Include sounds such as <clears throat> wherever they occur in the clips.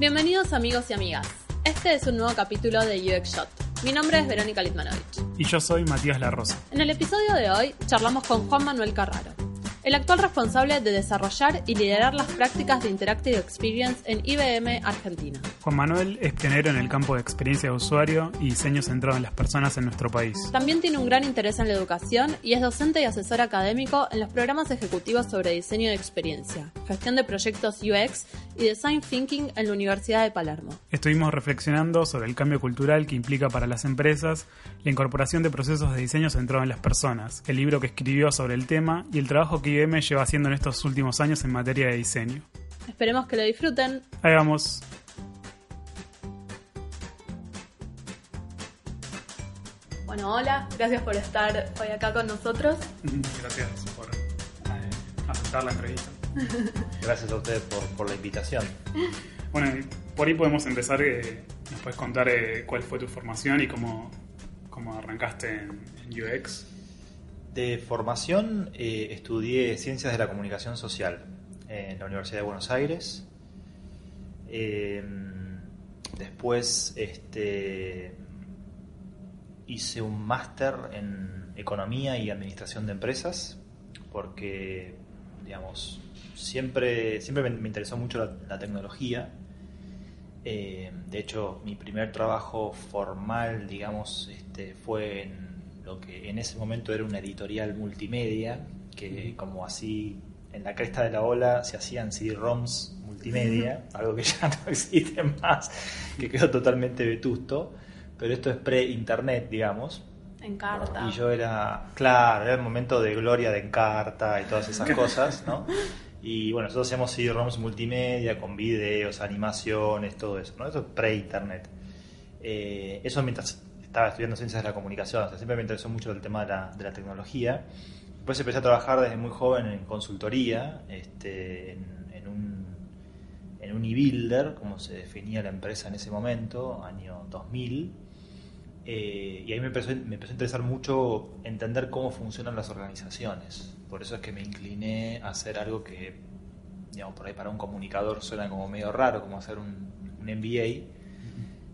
Bienvenidos amigos y amigas. Este es un nuevo capítulo de UX Shot. Mi nombre es Verónica Litmanovich. Y yo soy Matías Larrosa. En el episodio de hoy charlamos con Juan Manuel Carraro, el actual responsable de desarrollar y liderar las prácticas de Interactive Experience en IBM Argentina. Juan Manuel es pionero en el campo de experiencia de usuario y diseño centrado en las personas en nuestro país. También tiene un gran interés en la educación y es docente y asesor académico en los programas ejecutivos sobre diseño de experiencia, gestión de proyectos UX y Design Thinking en la Universidad de Palermo. Estuvimos reflexionando sobre el cambio cultural que implica para las empresas la incorporación de procesos de diseño centrado en las personas, el libro que escribió sobre el tema y el trabajo que IBM lleva haciendo en estos últimos años en materia de diseño. Esperemos que lo disfruten. Ahí vamos. Bueno, hola, gracias por estar hoy acá con nosotros. Gracias por eh, aceptar la entrevista. <laughs> Gracias a ustedes por, la invitación. Bueno, por ahí podemos empezar. Eh, ¿Nos puedes contar eh, cuál fue tu formación y cómo, cómo arrancaste en, UX? De formación estudié Ciencias de la Comunicación Social en la Universidad de Buenos Aires. después este, hice un máster en Economía y Administración de Empresas porque, digamos, siempre, siempre me, interesó mucho la, tecnología. Eh, de hecho, mi primer trabajo formal, digamos, este, fue en lo que en ese momento era una editorial multimedia, que como así en la cresta de la ola se hacían CD-ROMs multimedia, algo que <laughs> ya no existe más, que quedó totalmente vetusto, pero esto es pre-internet, digamos. Encarta. Y yo era, claro, era el momento de gloria de Encarta y todas esas <laughs> cosas, ¿no? Y bueno, nosotros hacíamos CD-ROMs multimedia con videos, animaciones, todo eso, ¿no? Eso es pre-internet. Eh, eso mientras estaba estudiando ciencias de la comunicación, o sea, siempre me interesó mucho el tema de la, de la tecnología. Después empecé a trabajar desde muy joven en consultoría, este, en, un, en un e-builder, como se definía la empresa en ese momento, año 2000. Eh, y ahí me empezó, me empezó a interesar mucho entender cómo funcionan las organizaciones. Por eso es que me incliné a hacer algo que, digamos, por ahí para un comunicador suena como medio raro, como hacer un, MBA.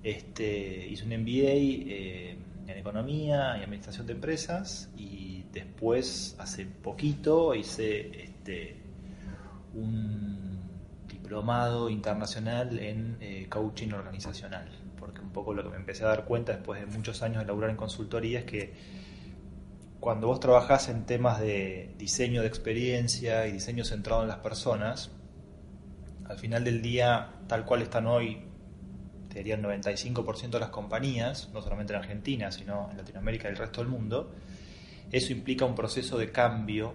Este, hice un MBA eh, en Economía y Administración de Empresas y después, hace poquito, hice este, un diplomado internacional en eh, coaching organizacional, porque un poco lo que me empecé a dar cuenta después de muchos años de laburar en consultoría es que cuando vos trabajás en temas de diseño de experiencia y diseño centrado en las personas, al final del día, tal cual están hoy, te diría el 95% de las compañías, no solamente en Argentina, sino en Latinoamérica y el resto del mundo, eso implica un proceso de cambio,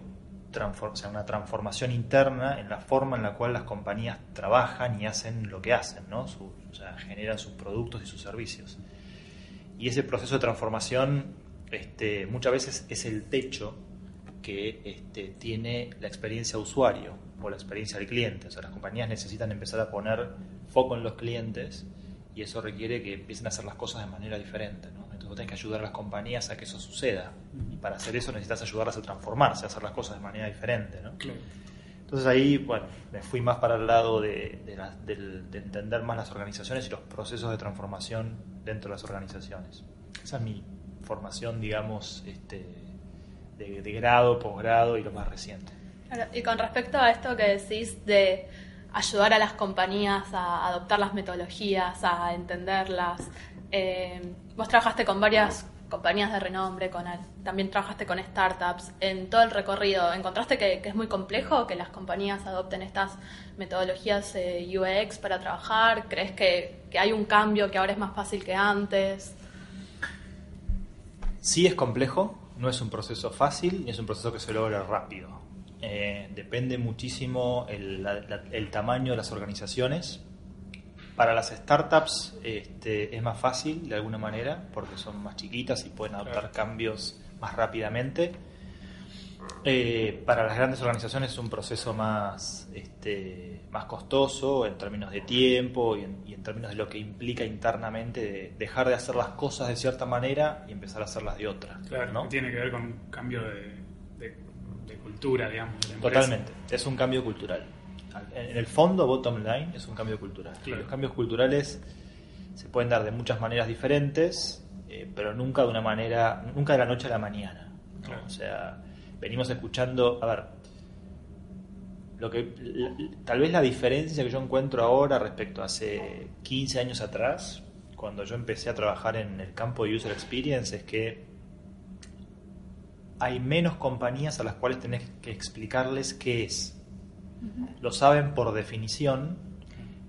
o sea, una transformación interna en la forma en la cual las compañías trabajan y hacen lo que hacen, ¿no? o sea, generan sus productos y sus servicios. Y ese proceso de transformación este, muchas veces es el techo que este, tiene la experiencia usuario o la experiencia del cliente. O sea, las compañías necesitan empezar a poner foco en los clientes y eso requiere que empiecen a hacer las cosas de manera diferente. Entonces vos tenés que ayudar a las compañías a que eso suceda. Y para hacer eso necesitas ayudarlas a transformarse, a hacer las cosas de manera diferente. Entonces ahí, bueno, me fui más para el lado de, de, entender más las organizaciones y los procesos de transformación dentro de las organizaciones. Esa es mi, formación, digamos, este, de, grado, posgrado y lo más reciente. y con respecto a esto que decís de ayudar a las compañías a adoptar las metodologías, a entenderlas, eh, vos trabajaste con varias compañías de renombre, con también trabajaste con startups. En todo el recorrido, ¿encontraste que, es muy complejo que las compañías adopten estas metodologías eh, UX para trabajar? ¿Crees que, que, hay un cambio que ahora es más fácil que antes? Sí es complejo, no es un proceso fácil ni es un proceso que se logra rápido. Eh, depende muchísimo el, la- el tamaño de las organizaciones. Para las startups este, es más fácil de alguna manera porque son más chiquitas y pueden adoptar cambios más rápidamente. Eh, para las grandes organizaciones es un proceso más, este, más costoso en términos de tiempo y en, y en términos de lo que implica internamente de dejar de hacer las cosas de cierta manera y empezar a hacerlas de otra. Claro, tiene que ver con cambio de, de- de cultura, digamos. de la empresa. Totalmente, es un cambio cultural. En el fondo, bottom line, es un cambio cultural. Claro. Los cambios culturales se pueden dar de muchas maneras diferentes, eh, pero nunca de una manera, nunca de la noche a la mañana. ¿no? Claro. O sea, venimos escuchando, a ver, lo que la- tal vez la diferencia que yo encuentro ahora respecto a hace 15 años atrás, cuando yo empecé a trabajar en el campo de user experience, es que hay menos compañías a las cuales tenés que explicarles qué es. Lo saben por definición.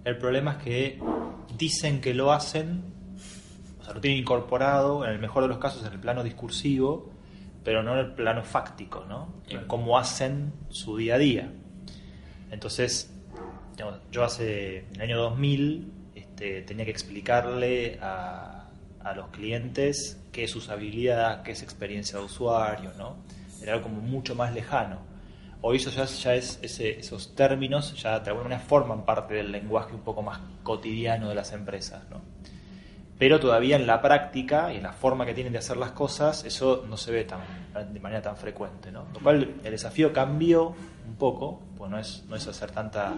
El problema es que dicen que lo hacen, o sea, lo tienen incorporado, en el mejor de los casos, en el plano discursivo, pero no en el plano fáctico, ¿no? En cómo hacen su día a día. Entonces, digamos, yo hace en el año 2000 este, tenía que explicarle a, a los clientes qué es usabilidad, qué es experiencia de usuario, ¿no? Era algo como mucho más lejano. Hoy eso ya, ya es ese- esos términos ya de alguna manera forman parte del lenguaje un poco más cotidiano de las empresas, ¿no? Pero todavía en la práctica y en la forma que tienen de hacer las cosas, eso no se ve tan, de manera tan frecuente. ¿no? Lo cual el desafío cambió un poco, pues no es, no es hacer tanta,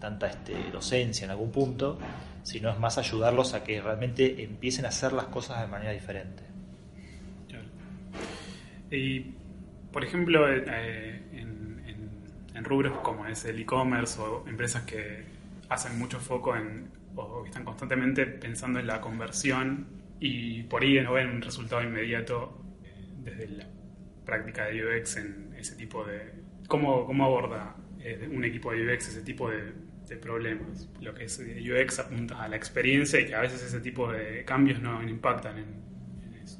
tanta este, docencia en algún punto, sino es más ayudarlos a que realmente empiecen a hacer las cosas de manera diferente. Y, por ejemplo, eh, en, en- rubros como es el e-commerce o empresas que hacen mucho foco en, o están constantemente pensando en la conversión y por ahí no ven un resultado inmediato eh, desde la práctica de UX en ese tipo de... ¿Cómo, cómo aborda eh, un equipo de UX ese tipo de, de problemas? Lo que es eh, UX apunta a la experiencia y que a veces ese tipo de cambios no impactan en, en eso.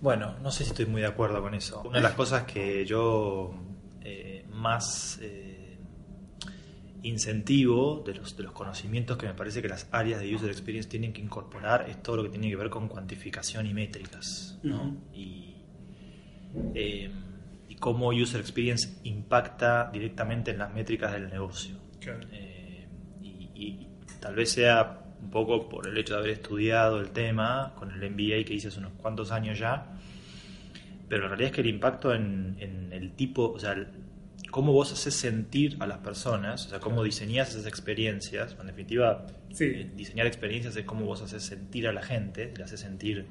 Bueno, no sé si estoy muy de acuerdo con eso. Una de las cosas que yo eh, más eh, incentivo de los, de los conocimientos que me parece que las áreas de user experience tienen que incorporar es todo lo que tiene que ver con cuantificación y métricas. ¿no? Eh, y cómo user experience impacta directamente en las métricas del negocio. Claro. Eh, y, y tal vez sea un poco por el hecho de haber estudiado el tema con el MBA que hice hace unos cuantos años ya, pero la realidad es que el impacto en, en el tipo, o sea, el- cómo vos haces sentir a las personas, o sea, cómo diseñás esas experiencias, en definitiva, Sí. eh, diseñar experiencias es cómo vos haces sentir a la gente, le haces sentir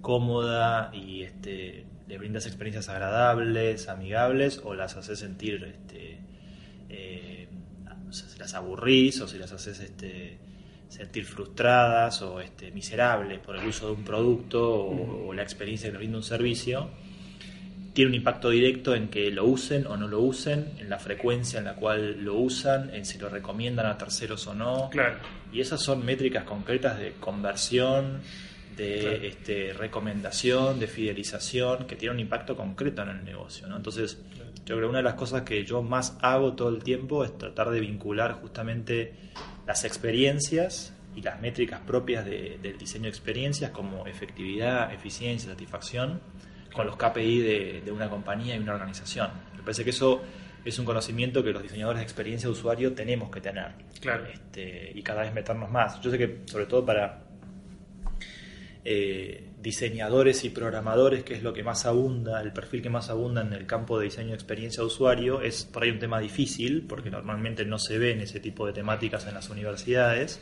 cómoda y este, le brindas experiencias agradables, amigables, o las haces sentir, este, eh, o sea, si las aburrís o si las haces este, sentir frustradas o este, miserables por el uso de un producto o, o la experiencia que brinda un servicio, tiene un impacto directo en que lo usen o no lo usen, en la frecuencia en la cual lo usan, en si lo recomiendan a terceros o no. Claro. Y esas son métricas concretas de conversión, de Claro. este, recomendación, de fidelización, que tienen un impacto concreto en el negocio. ¿no? Entonces, yo creo que una de las cosas que yo más hago todo el tiempo es tratar de vincular justamente las experiencias y las métricas propias de- del diseño de experiencias como efectividad, eficiencia, satisfacción, con los KPI de, de una compañía y una organización. Me parece que eso es un conocimiento que los diseñadores de experiencia de usuario tenemos que tener. Claro. Este, y cada vez meternos más. Yo sé que sobre todo para eh, diseñadores y programadores, que es lo que más abunda, el perfil que más abunda en el campo de diseño de experiencia de usuario, es por ahí un tema difícil, porque normalmente no se ven ese tipo de temáticas en las universidades,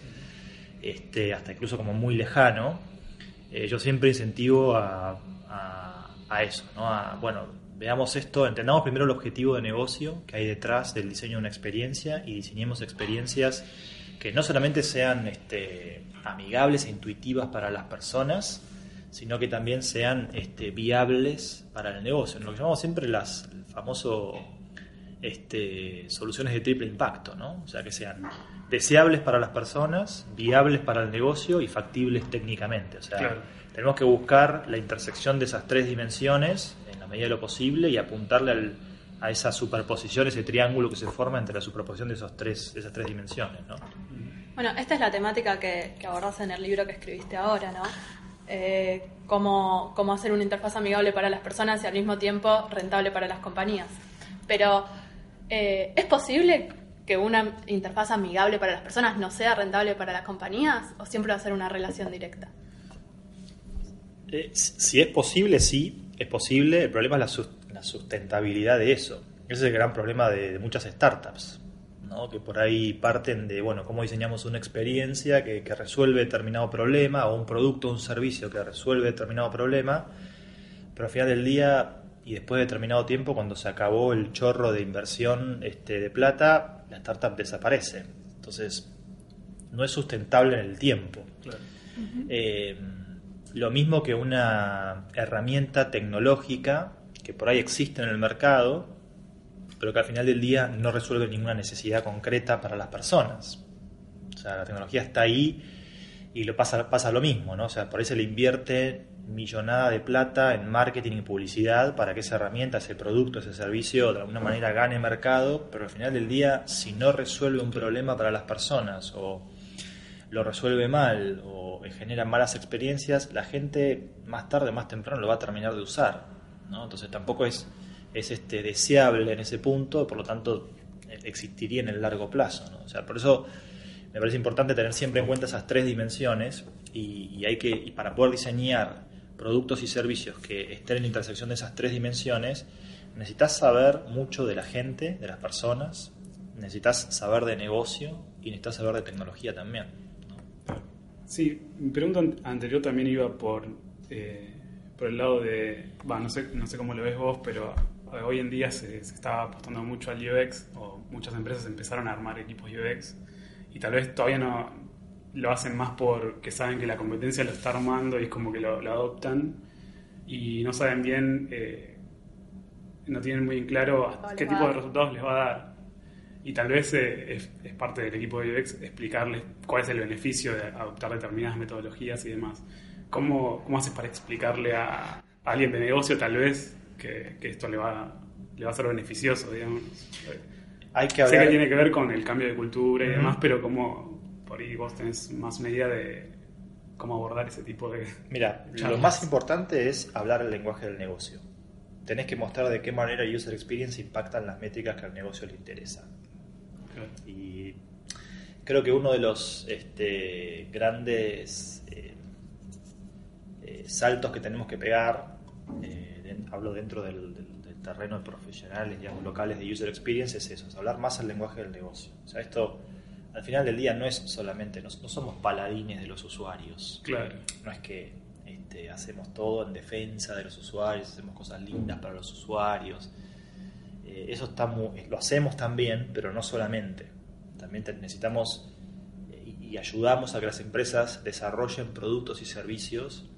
este, hasta incluso como muy lejano. Eh, yo siempre incentivo a, a- eso, ¿no? A, bueno, veamos esto, entendamos primero el objetivo de negocio que hay detrás del diseño de una experiencia y diseñemos experiencias que no solamente sean este, amigables e intuitivas para las personas, sino que también sean este, viables para el negocio. Lo que llamamos siempre las famoso este, soluciones de triple impacto, ¿no? O sea, que sean deseables para las personas, viables para el negocio y factibles técnicamente. O sea, Claro. tenemos que buscar la intersección de esas tres dimensiones en la medida de lo posible y apuntarle al a esa superposición, ese triángulo que se forma entre la superposición de esos tres, esas tres dimensiones, ¿no? Bueno, esta es la temática que, que abordas en el libro que escribiste ahora, ¿no? Eh, cómo, cómo hacer una interfaz amigable para las personas y al mismo tiempo rentable para las compañías. Pero, eh, ¿es posible que una interfaz amigable para las personas no sea rentable para las compañías o siempre va a ser una relación directa? Eh, si es posible, sí, es posible. El problema es la, sus- la sustentabilidad de eso. Ese es el gran problema de, de muchas startups, ¿no? que por ahí parten de, bueno, cómo diseñamos una experiencia que, que resuelve determinado problema o un producto o un servicio que resuelve determinado problema, pero al final del día y después de determinado tiempo, cuando se acabó el chorro de inversión este, de plata, la startup desaparece. Entonces, no es sustentable en el tiempo. Eh, lo mismo que una herramienta tecnológica que por ahí existe en el mercado, pero que al final del día no resuelve ninguna necesidad concreta para las personas. O sea, la tecnología está ahí y lo pasa, pasa lo mismo, ¿no? O sea, por ahí se le invierte millonada de plata en marketing y publicidad para que esa herramienta, ese producto, ese servicio de alguna manera gane mercado, pero al final del día, si no resuelve un problema para las personas o lo resuelve mal o genera malas experiencias, la gente más tarde o más temprano lo va a terminar de usar. Entonces tampoco es, es este, deseable en ese punto, por lo tanto existiría en el largo plazo. O sea, por eso me parece importante tener siempre en cuenta esas tres dimensiones y, hay que, para poder diseñar productos y servicios que estén en la intersección de esas tres dimensiones, necesitas saber mucho de la gente, de las personas, necesitas saber de negocio y necesitas saber de tecnología también. Sí, mi pregunta an- anterior también iba por, eh, por el lado de, no sé, no sé cómo lo ves vos, pero hoy en día se, se está apostando mucho al UX o muchas empresas empezaron a armar equipos UX y tal vez todavía no lo hacen más porque saben que la competencia lo está armando y es como que lo, lo adoptan y no saben bien, eh, no tienen muy en claro qué tipo de resultados les va a dar. Y tal vez eh, es, es parte del equipo de UX explicarles cuál es el beneficio de adoptar determinadas metodologías y demás. ¿Cómo, cómo haces para explicarle a, a alguien de negocio tal vez que, que esto le va, le va a ser beneficioso, digamos? Hay que Sé hablar... que tiene que ver con el cambio de cultura y demás, pero como por ahí vos tenés más una idea de cómo abordar ese tipo de... Mira, lo más importante es hablar el lenguaje del negocio. Tenés que mostrar de qué manera user experience impacta en las métricas que al negocio le interesa. Y creo que uno de los este, grandes eh, saltos que tenemos que pegar, eh, hablo dentro del, del- del terreno de profesionales, digamos, locales de user experience, es eso, es hablar más el lenguaje del negocio. O sea, esto al final del día no es solamente, no, no somos paladines de los usuarios. Claro. No es que este, hacemos todo en defensa de los usuarios, hacemos cosas lindas para los usuarios. Eh, eso está muy- lo hacemos también, pero no solamente. También necesitamos y ayudamos a que las empresas desarrollen productos y servicios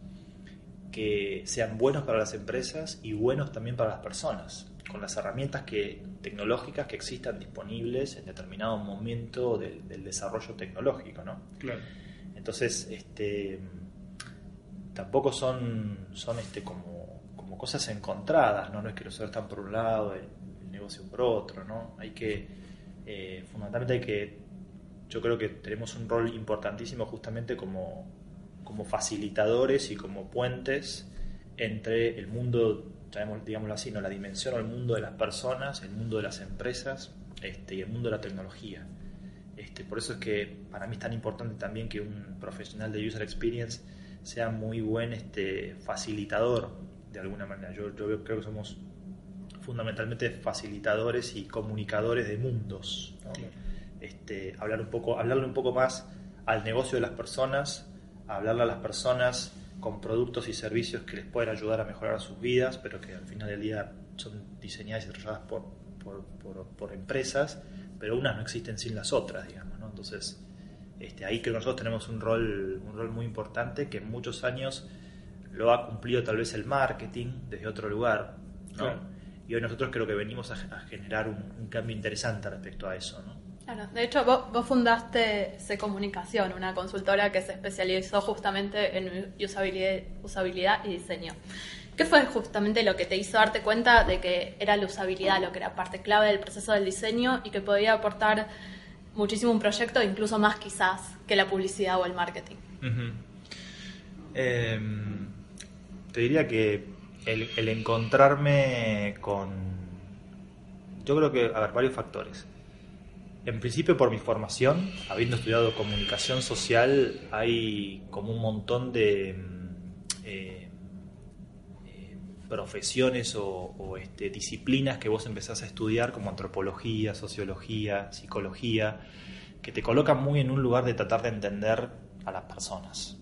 que sean buenos para las empresas y buenos también para las personas, con las herramientas que, tecnológicas que existan disponibles en determinado momento del, del desarrollo tecnológico. ¿no? Claro. Entonces, este, tampoco son, son este, como, como cosas encontradas, ¿no? No es que los están por un lado, el, el negocio por otro, ¿no? Hay que, eh, fundamentalmente hay que, yo creo que tenemos un rol importantísimo justamente como, como facilitadores y como puentes entre el mundo, digámoslo así, ¿no? la dimensión o el mundo de las personas, el mundo de las empresas este, y el mundo de la tecnología. Este, por eso es que para mí es tan importante también que un profesional de user experience sea muy buen este, facilitador de alguna manera. Yo, yo creo que somos fundamentalmente facilitadores y comunicadores de mundos. ¿no? Este, hablar un poco, hablarle un poco más al negocio de las personas, hablarle a las personas con productos y servicios que les pueden ayudar a mejorar sus vidas, pero que al final del día son diseñadas y desarrolladas por, por, por- por empresas, pero unas no existen sin las otras, digamos. ¿no? Entonces, este, ahí creo que nosotros tenemos un rol, un rol muy importante que en muchos años lo ha cumplido tal vez el marketing desde otro lugar. ¿no? Claro. Y hoy nosotros creo que venimos a, a generar un, un cambio interesante respecto a eso. ¿no? Claro, de hecho vos, fundaste C Comunicación, una consultora que se especializó justamente en usabilidad, usabilidad y diseño. ¿Qué fue justamente lo que te hizo darte cuenta de que era la usabilidad lo que era parte clave del proceso del diseño y que podía aportar muchísimo un proyecto, incluso más quizás que la publicidad o el marketing? Em, te diría que el, encontrarme con... Yo creo que, a ver, varios factores. En principio por mi formación, habiendo estudiado comunicación social, hay como un montón de mm, eh, eh, profesiones o, este, disciplinas que vos empezás a estudiar como antropología, sociología, psicología, que te colocan muy en un lugar de tratar de entender a las personas.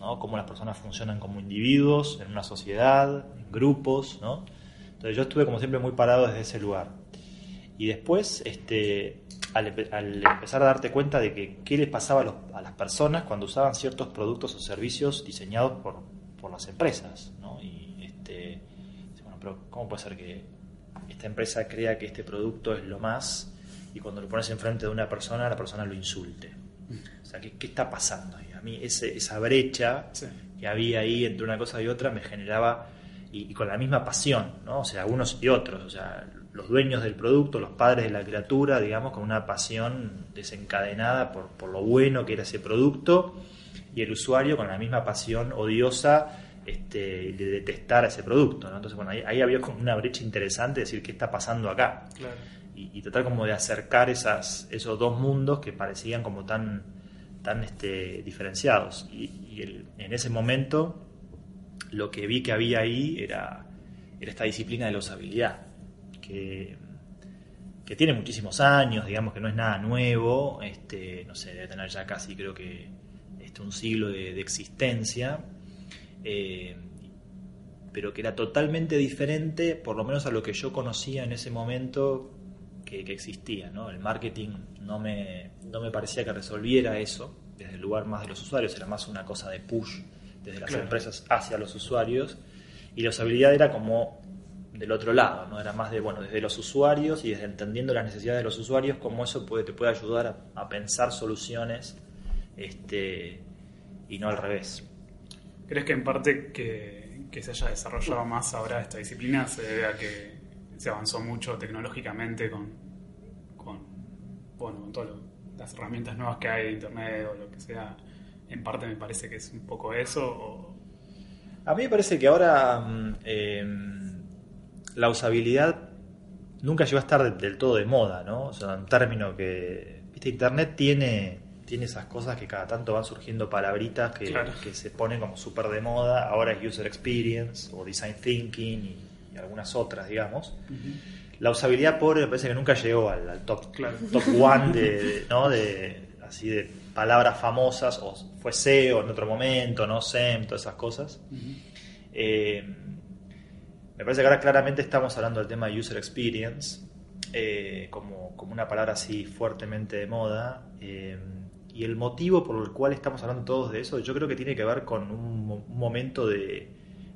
¿no? Cómo las personas funcionan como individuos, en una sociedad, en grupos, ¿no? Entonces yo estuve como siempre muy parado desde ese lugar. Y después, este, al, empezar a darte cuenta de que qué les pasaba a, las personas cuando usaban ciertos productos o servicios diseñados por, por las empresas, ¿no? Y este, bueno, pero ¿cómo puede ser que esta empresa crea que este producto es lo más y cuando lo pones enfrente de una persona, la persona lo insulte? O sea, ¿qué, qué está pasando ahí? mí ese, esa brecha que había ahí entre una cosa y otra me generaba, y, con la misma pasión, ¿no? O sea, unos y otros, o sea, los dueños del producto, los padres de la criatura, digamos, con una pasión desencadenada por, por lo bueno que era ese producto, y el usuario con la misma pasión odiosa este, de detestar ese producto. ¿no? Entonces, bueno, ahí, había como una brecha interesante, de decir, ¿qué está pasando acá? Y, y, tratar como de acercar esas, esos dos mundos que parecían como tan tan este, diferenciados. Y, en ese momento lo que vi que había ahí era, era esta disciplina de la usabilidad, que, que, tiene muchísimos años, digamos que no es nada nuevo, este, no sé, debe tener ya casi creo que este, un siglo de, existencia. Eh, pero que era totalmente diferente, por lo menos a lo que yo conocía en ese momento que, existía. ¿no? El marketing no me, no me parecía que resolviera eso desde el lugar más de los usuarios, era más una cosa de push desde las empresas hacia los usuarios. Y la usabilidad era como del otro lado, ¿no? Era más de, bueno, desde los usuarios y desde entendiendo las necesidades de los usuarios, cómo eso puede, te puede ayudar a, pensar soluciones este, y no al revés. ¿Crees que en parte que, se haya desarrollado más ahora esta disciplina se debe a que se avanzó mucho tecnológicamente con, con, bueno, con todo las herramientas nuevas que hay de internet o lo que sea? En parte me parece que es un poco eso. A mí me parece que ahora mm, em, la usabilidad nunca llegó a estar del todo de moda, ¿no? O sea, un término que. Viste, Internet tiene, tiene esas cosas que cada tanto van surgiendo palabritas que, que se ponen como súper de moda. Ahora es user experience o design thinking y y algunas otras, digamos. La usabilidad pobre me parece que nunca llegó al, top, top one <laughs> de, ¿no? de, así de palabras famosas, o fue SEO en otro momento, ¿no? SEM, todas esas cosas. Eh, me parece que ahora claramente estamos hablando del tema de user experience eh, como, como, una palabra así fuertemente de moda. Eh, y el motivo por el cual estamos hablando todos de eso, yo creo que tiene que ver con un, momento de,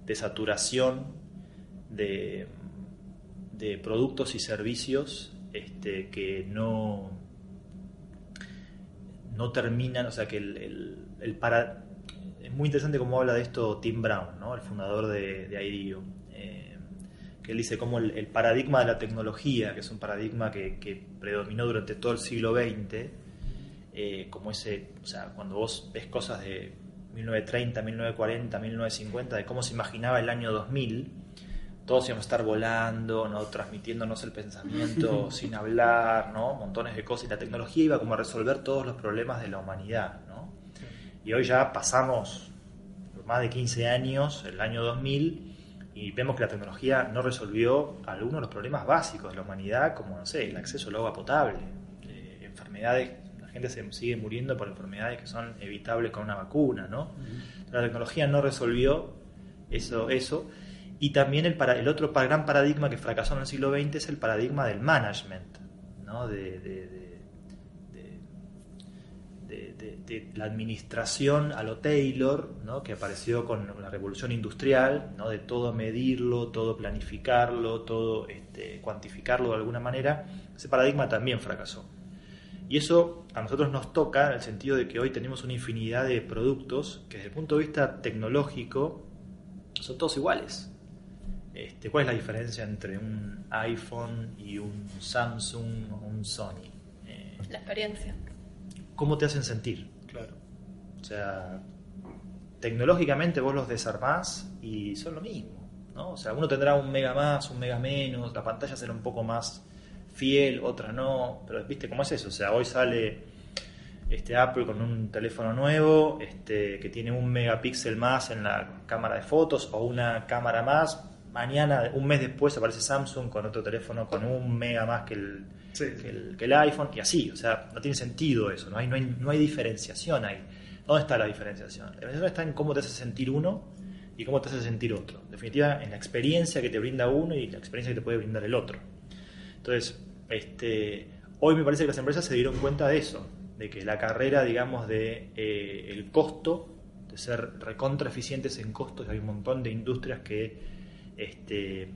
de saturación de, productos y servicios este, que no, no terminan, o sea que el, el, para... Es muy interesante cómo habla de esto Tim Brown, ¿no? el fundador de, de IDEO, que él dice cómo el, paradigma de la tecnología, que es un paradigma que, predominó durante todo el siglo XX, eh, como ese, o sea, cuando vos ves cosas de 1930, 1940, 1950, de cómo se imaginaba el año 2000, todos íbamos a estar volando, ¿no? transmitiéndonos el pensamiento <laughs> sin hablar, ¿no? montones de cosas, y la tecnología iba como a resolver todos los problemas de la humanidad. ¿no? Y hoy ya pasamos más de 15 años, el año 2000, y vemos que la tecnología no resolvió algunos de los problemas básicos de la humanidad, como, no sé, el acceso al agua potable, eh, enfermedades, la gente se sigue muriendo por enfermedades que son evitables con una vacuna, ¿no? La tecnología no resolvió eso, eso y también el, para, el otro gran paradigma que fracasó en el siglo XX es el paradigma del management, ¿no? de, de, de, la administración a lo Taylor, ¿no? que apareció con la revolución industrial, ¿no? de todo medirlo, todo planificarlo, todo este, cuantificarlo de alguna manera. Ese paradigma también fracasó. Y eso a nosotros nos toca en el sentido de que hoy tenemos una infinidad de productos que desde el punto de vista tecnológico son todos iguales Este, ¿Cuál es la diferencia entre un iPhone y un Samsung o un Sony? Eh, la experiencia. ¿Cómo te hacen sentir? O sea, tecnológicamente vos los desarmás y son lo mismo. ¿no? O sea, uno tendrá un mega más, un mega menos, la pantalla será un poco más fiel, otra no, pero viste cómo es eso. O sea, hoy sale este Apple con un teléfono nuevo este, que tiene un megapíxel más en la cámara de fotos o una cámara más mañana, un mes después, aparece Samsung con otro teléfono con un mega más que el, que, el, iPhone y así. O sea, no tiene sentido eso, no hay, no hay, no hay diferenciación ahí. ¿Dónde está la diferenciación? La diferenciación está en cómo te hace sentir uno y cómo te hace sentir otro. En definitiva, en la experiencia que te brinda uno y la experiencia que te puede brindar el otro. Entonces, este, hoy me parece que las empresas se dieron cuenta de eso, de que la carrera, digamos, de eh, el costo, de ser recontra eficientes en costos, hay un montón de industrias que este,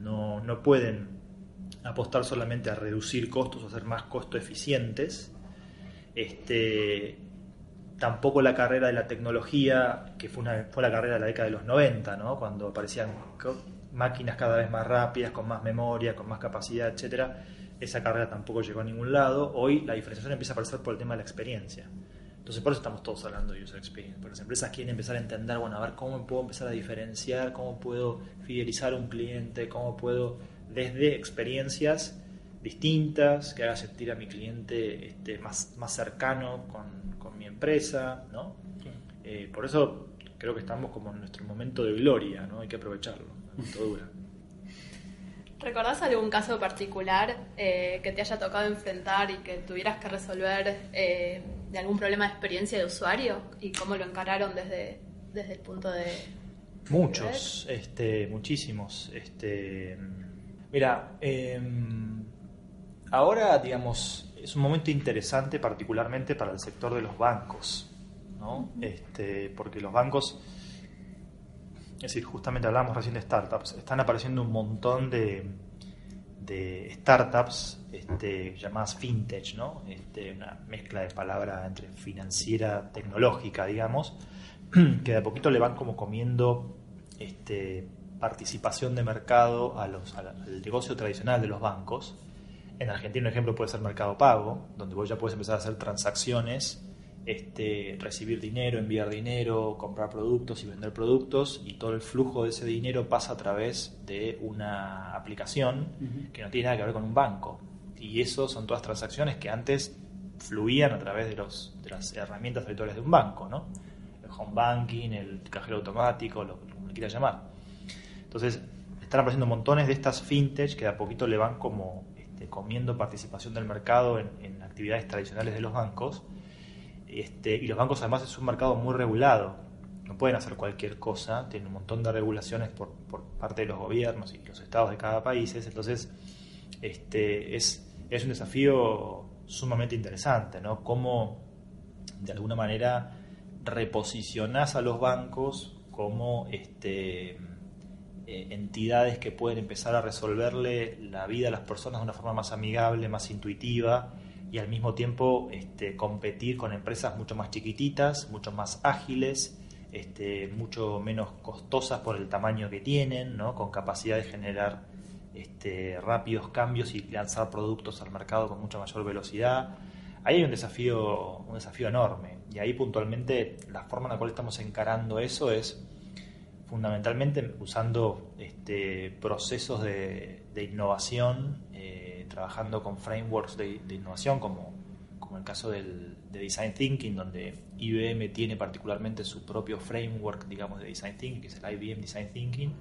no, no pueden apostar solamente a reducir costos o ser más costo eficientes. Este, tampoco la carrera de la tecnología, que fue, una, fue la carrera de la década de los 90, ¿no? cuando aparecían máquinas cada vez más rápidas, con más memoria, con más capacidad, etcétera. Esa carrera tampoco llegó a ningún lado. Hoy la diferenciación empieza a aparecer por el tema de la experiencia. Entonces por eso estamos todos hablando de user experience, porque las empresas quieren empezar a entender, bueno, a ver cómo puedo empezar a diferenciar, cómo puedo fidelizar a un cliente, cómo puedo desde experiencias distintas que haga sentir a mi cliente este, más, más cercano con, con mi empresa, ¿no? Eh, por eso creo que estamos como en nuestro momento de gloria, ¿no? Hay que aprovecharlo, todo dura. ¿Recordás algún caso particular eh, que te haya tocado enfrentar y que tuvieras que resolver eh, de algún problema de experiencia de usuario y cómo lo encararon desde, desde el punto de... Muchos, este, muchísimos. Este, mira, em, ahora, digamos, es un momento interesante particularmente para el sector de los bancos, ¿no? Este, porque los bancos, es decir, justamente hablamos recién de startups, están apareciendo un montón de startups este, llamadas fintech, ¿no? Este, una mezcla de palabra entre financiera, tecnológica, digamos, <clears throat> que de a poquito le van como comiendo este, participación de mercado a los, al negocio tradicional de los bancos. En Argentina un ejemplo puede ser Mercado Pago, donde vos ya puedes empezar a hacer transacciones este, recibir dinero, enviar dinero, comprar productos y vender productos y todo el flujo de ese dinero pasa a través de una aplicación que no tiene nada que ver con un banco. Y eso son todas transacciones que antes fluían a través de, los, de las herramientas habituales de un banco, ¿no? El home banking, el cajero automático, lo, que quieras llamar. Entonces, están apareciendo montones de estas fintech que de a poquito le van como comiendo participación del mercado en actividades tradicionales de los bancos este, y los bancos además es un mercado muy regulado. No pueden hacer cualquier cosa, tienen un montón de regulaciones por, parte de los gobiernos y los estados de cada país. Entonces, este, es, es un desafío sumamente interesante, ¿no? Cómo, de alguna manera, reposicionás a los bancos como este, eh, entidades que pueden empezar a resolverle la vida a las personas de una forma más amigable, más intuitiva y al mismo tiempo este, competir con empresas mucho más chiquititas, mucho más ágiles, este, mucho menos costosas por el tamaño que tienen, con capacidad de generar este, rápidos cambios y lanzar productos al mercado con mucha mayor velocidad. Ahí hay un desafío, un desafío enorme y ahí puntualmente la forma en la cual estamos encarando eso es fundamentalmente usando este, procesos de, innovación trabajando con frameworks de, innovación como, el caso del, de Design Thinking, donde IBM tiene particularmente su propio framework, digamos, de Design Thinking, que es el IBM Design Thinking,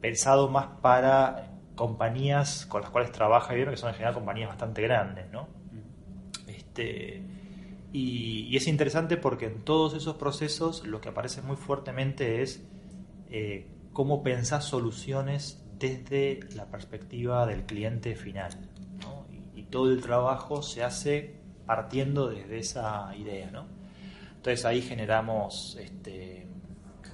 pensado más para compañías con las cuales trabaja IBM, que son en general compañías bastante grandes, ¿no? Este, y, es interesante porque en todos esos procesos lo que aparece muy fuertemente es eh, cómo pensar soluciones desde la perspectiva del cliente final. Y, todo el trabajo se hace partiendo desde esa idea. ¿no? Entonces ahí generamos, este,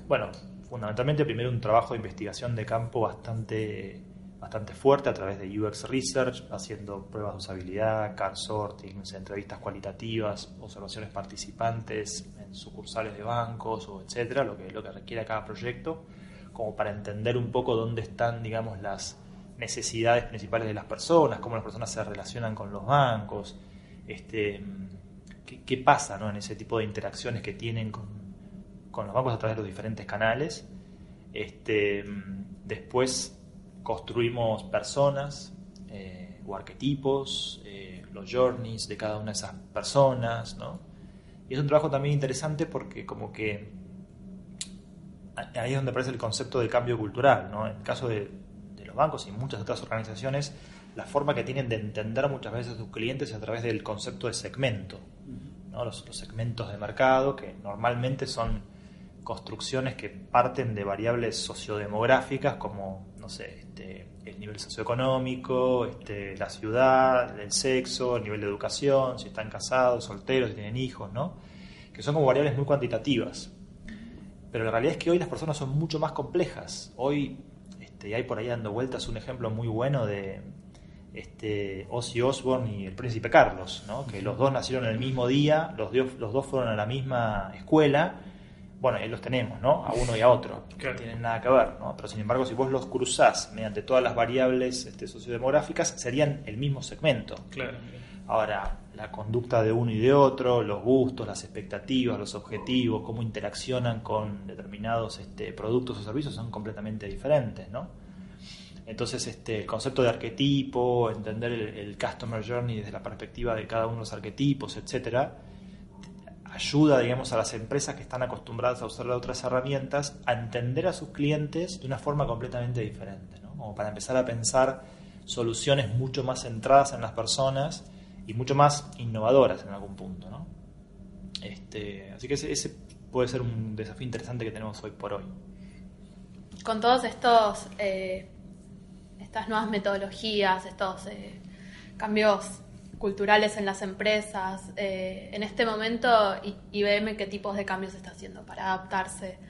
bueno, fundamentalmente primero un trabajo de investigación de campo bastante, bastante fuerte a través de UX Research, haciendo pruebas de usabilidad, car sorting, entrevistas cualitativas, observaciones participantes en sucursales de bancos o etcétera, lo que, lo que requiere cada proyecto como para entender un poco dónde están, digamos, las necesidades principales de las personas, cómo las personas se relacionan con los bancos, este, qué, pasa ¿no? en ese tipo de interacciones que tienen con, los bancos a través de los diferentes canales. Este, después construimos personas eh, o arquetipos, eh, los journeys de cada una de esas personas, ¿no? Y es un trabajo también interesante porque como que ahí es donde aparece el concepto del cambio cultural, ¿no? En el caso de, de los bancos y muchas otras organizaciones, la forma que tienen de entender muchas veces a sus clientes es a través del concepto de segmento, los, segmentos de mercado, que normalmente son construcciones que parten de variables sociodemográficas como, no sé, este, el nivel socioeconómico, este, la ciudad, el sexo, el nivel de educación, si están casados, solteros, si tienen hijos, ¿no? que son como variables muy cuantitativas. Pero la realidad es que hoy las personas son mucho más complejas. Hoy, este, y hay por ahí dando vueltas un ejemplo muy bueno de, este, Ozzy Osbourne y el príncipe Carlos, ¿no? que los dos nacieron el mismo día, los, los dos fueron a la misma escuela. Bueno, ahí los tenemos, ¿no? A uno y a otro. No tienen nada que ver, ¿no? Pero sin embargo, si vos los cruzás mediante todas las variables este, sociodemográficas, serían el mismo segmento. Claro. Ahora, la conducta de uno y de otro, los gustos, las expectativas, los objetivos, cómo interaccionan con determinados este, productos o servicios son completamente diferentes, ¿no? Entonces, este, el concepto de arquetipo, entender el, customer journey desde la perspectiva de cada uno de los arquetipos, etcétera, ayuda, digamos, a las empresas que están acostumbradas a usar otras herramientas a entender a sus clientes de una forma completamente diferente, ¿no? Como para empezar a pensar soluciones mucho más centradas en las personas y mucho más innovadoras en algún punto, ¿no? Este, así que ese, puede ser un desafío interesante que tenemos hoy por hoy. Con todos estos eh, estas nuevas metodologías, estos eh, cambios culturales en las empresas. Eh, en este momento, IBM, ¿qué tipos de cambios está haciendo para adaptarse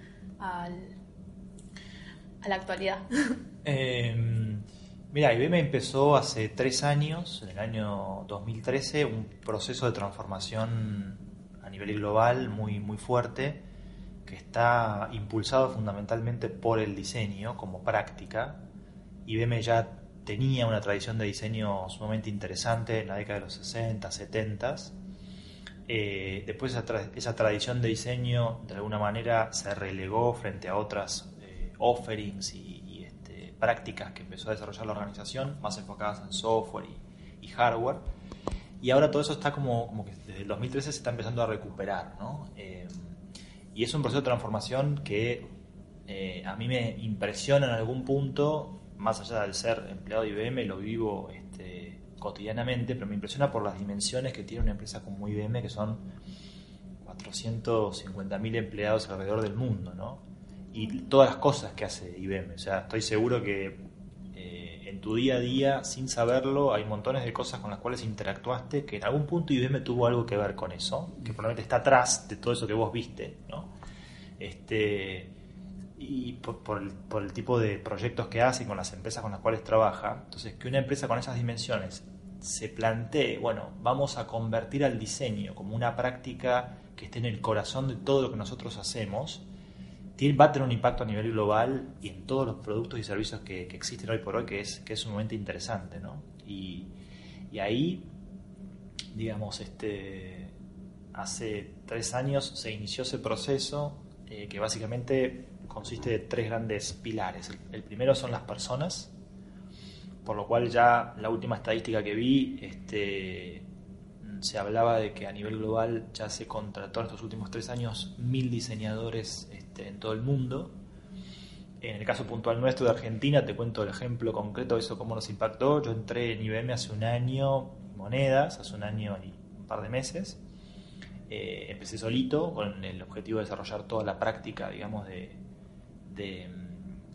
a la actualidad? <laughs> Em, mira, IBM empezó hace tres años, en el año 2013, un proceso de transformación a nivel global muy, muy fuerte que está impulsado fundamentalmente por el diseño como práctica IBM ya tenía una tradición de diseño sumamente interesante en la década de los 60, 70. Eh, después esa, tradición de diseño de alguna manera se relegó frente a otras eh, offerings y, este, prácticas que empezó a desarrollar la organización, más enfocadas en software y, hardware. Y ahora todo eso está como, que desde el 2013 se está empezando a recuperar. ¿no? Eh, y es un proceso de transformación que a mí me impresiona en algún punto más allá de ser empleado de IBM, lo vivo este, cotidianamente, pero me impresiona por las dimensiones que tiene una empresa como IBM, que son 450.000 empleados alrededor del mundo, ¿no? Y todas las cosas que hace IBM. O sea, estoy seguro que eh, en tu día a día, sin saberlo, hay montones de cosas con las cuales interactuaste que en algún punto IBM tuvo algo que ver con eso, que probablemente está atrás de todo eso que vos viste, ¿no? Este, y por, el, tipo de proyectos que hace y con las empresas con las cuales trabaja. Entonces, que una empresa con esas dimensiones se plantee, bueno, vamos a convertir al diseño como una práctica que esté en el corazón de todo lo que nosotros hacemos, va a tener un impacto a nivel global y en todos los productos y servicios que, existen hoy por hoy, que es, que es sumamente interesante, ¿no? Y, y ahí, digamos, este, hace tres años se inició ese proceso eh, que básicamente consiste de tres grandes pilares. El, primero son las personas, por lo cual ya la última estadística que vi este, se hablaba de que a nivel global ya se contrató en estos últimos tres años mil diseñadores este, en todo el mundo. En el caso puntual nuestro de Argentina, te cuento el ejemplo concreto de eso, cómo nos impactó. Yo entré en IBM hace un año, monedas, hace un año y un par de meses. Eh, empecé solito con el objetivo de desarrollar toda la práctica, digamos, de, de,